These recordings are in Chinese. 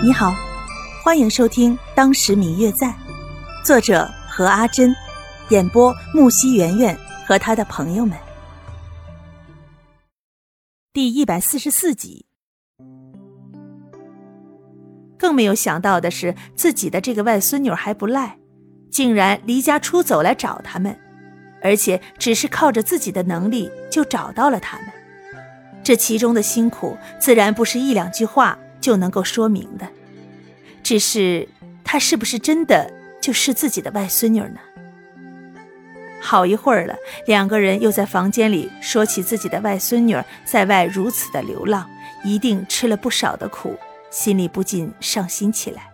你好，欢迎收听《当时明月在》，作者何阿珍，演播木西圆圆和他的朋友们。第一百四十四集。更没有想到的是，自己的这个外孙女还不赖，竟然离家出走来找他们，而且只是靠着自己的能力就找到了他们。这其中的辛苦，自然不是一两句话。就能够说明的，只是她是不是真的就是自己的外孙女呢？好一会儿了，两个人又在房间里说起自己的外孙女在外如此的流浪，一定吃了不少的苦，心里不禁伤心起来。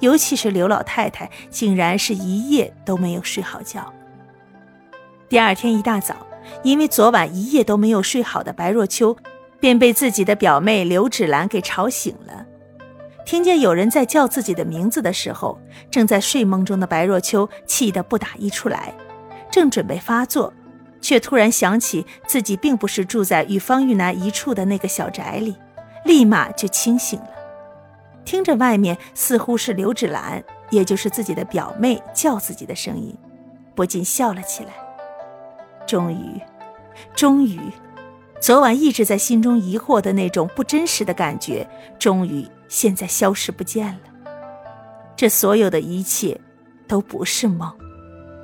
尤其是刘老太太，竟然是一夜都没有睡好觉。第二天一大早，因为昨晚一夜都没有睡好的白若秋。便被自己的表妹刘芷兰给吵醒了，听见有人在叫自己的名字的时候，正在睡梦中的白若秋气得不打一处来，正准备发作，却突然想起自己并不是住在与方玉楠一处的那个小宅里，立马就清醒了。听着外面似乎是刘芷兰，也就是自己的表妹叫自己的声音，不禁笑了起来。终于，终于。昨晚一直在心中疑惑的那种不真实的感觉，终于现在消失不见了。这所有的一切，都不是梦，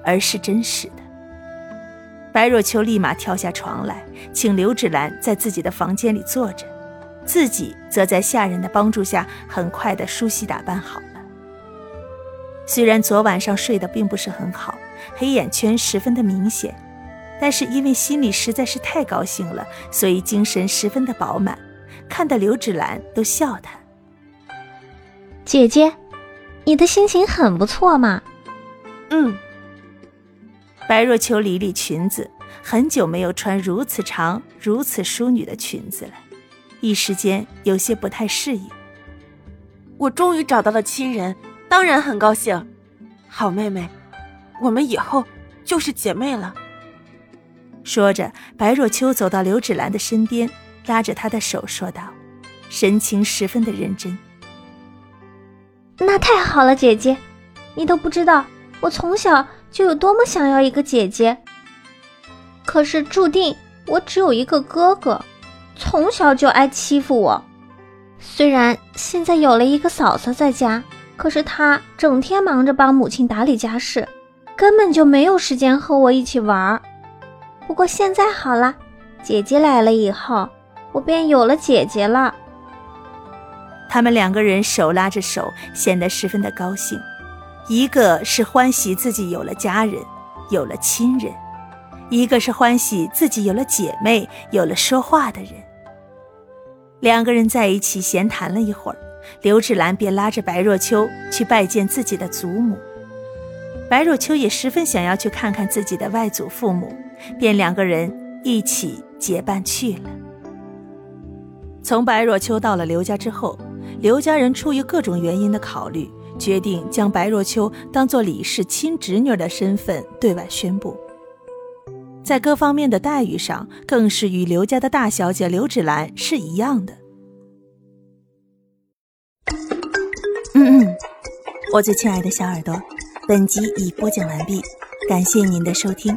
而是真实的。白若秋立马跳下床来，请刘芷兰在自己的房间里坐着，自己则在下人的帮助下，很快的梳洗打扮好了。虽然昨晚上睡得并不是很好，黑眼圈十分的明显。但是因为心里实在是太高兴了，所以精神十分的饱满，看得刘芷兰都笑他。姐姐，你的心情很不错嘛。嗯。白若秋理理裙子，很久没有穿如此长、如此淑女的裙子了，一时间有些不太适应。我终于找到了亲人，当然很高兴。好妹妹，我们以后就是姐妹了。说着，白若秋走到刘芷兰的身边，拉着她的手说道，神情十分的认真。那太好了，姐姐，你都不知道我从小就有多么想要一个姐姐。可是注定我只有一个哥哥，从小就爱欺负我。虽然现在有了一个嫂嫂在家，可是她整天忙着帮母亲打理家事，根本就没有时间和我一起玩儿。不过现在好了，姐姐来了以后，我便有了姐姐了。他们两个人手拉着手，显得十分的高兴。一个是欢喜自己有了家人，有了亲人；一个是欢喜自己有了姐妹，有了说话的人。两个人在一起闲谈了一会儿，刘芷兰便拉着白若秋去拜见自己的祖母。白若秋也十分想要去看看自己的外祖父母。便两个人一起结伴去了。从白若秋到了刘家之后，刘家人出于各种原因的考虑，决定将白若秋当做李氏亲侄女的身份对外宣布。在各方面的待遇上，更是与刘家的大小姐刘芷兰是一样的。嗯嗯，我最亲爱的小耳朵，本集已播讲完毕，感谢您的收听。